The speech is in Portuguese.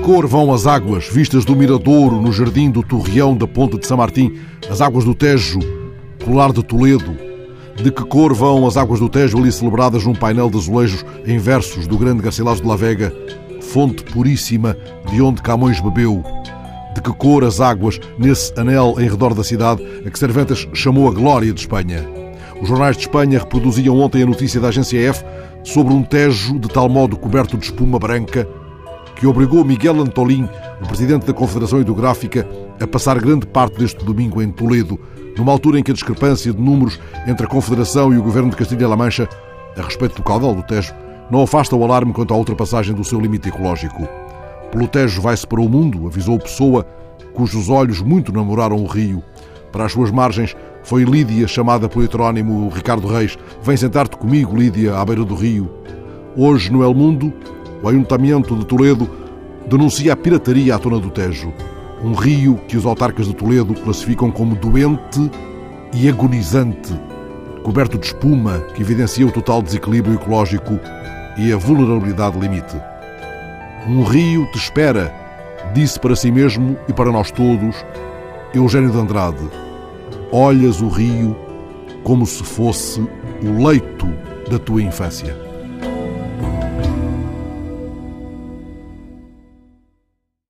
cor vão as águas vistas do Miradouro no jardim do Torreão da Ponta de São Martim, as águas do Tejo, colar de Toledo? De que cor vão as águas do Tejo ali celebradas num painel de azulejos em versos do grande Garcilaso de la Vega, fonte puríssima de onde Camões bebeu? De que cor as águas nesse anel em redor da cidade a que Cervantes chamou a glória de Espanha? Os jornais de Espanha reproduziam ontem a notícia da agência F sobre um Tejo de tal modo coberto de espuma branca que obrigou Miguel Antolín, o presidente da Confederação Hidrográfica, a passar grande parte deste domingo em Toledo, numa altura em que a discrepância de números entre a Confederação e o governo de Castilha-La Mancha, a respeito do caudal do Tejo, não afasta o alarme quanto à ultrapassagem do seu limite ecológico. Pelo Tejo vai-se para o mundo, avisou Pessoa, cujos olhos muito namoraram o rio. Para as suas margens foi Lídia, chamada por heterónimo Ricardo Reis. Vem sentar-te comigo, Lídia, à beira do rio. Hoje, no El Mundo, o Ayuntamento de Toledo denuncia a pirataria à tona do Tejo, um rio que os autarcas de Toledo classificam como doente e agonizante, coberto de espuma que evidencia o total desequilíbrio ecológico e a vulnerabilidade limite. Um rio te espera, disse para si mesmo e para nós todos Eugênio de Andrade. Olhas o rio como se fosse o leito da tua infância.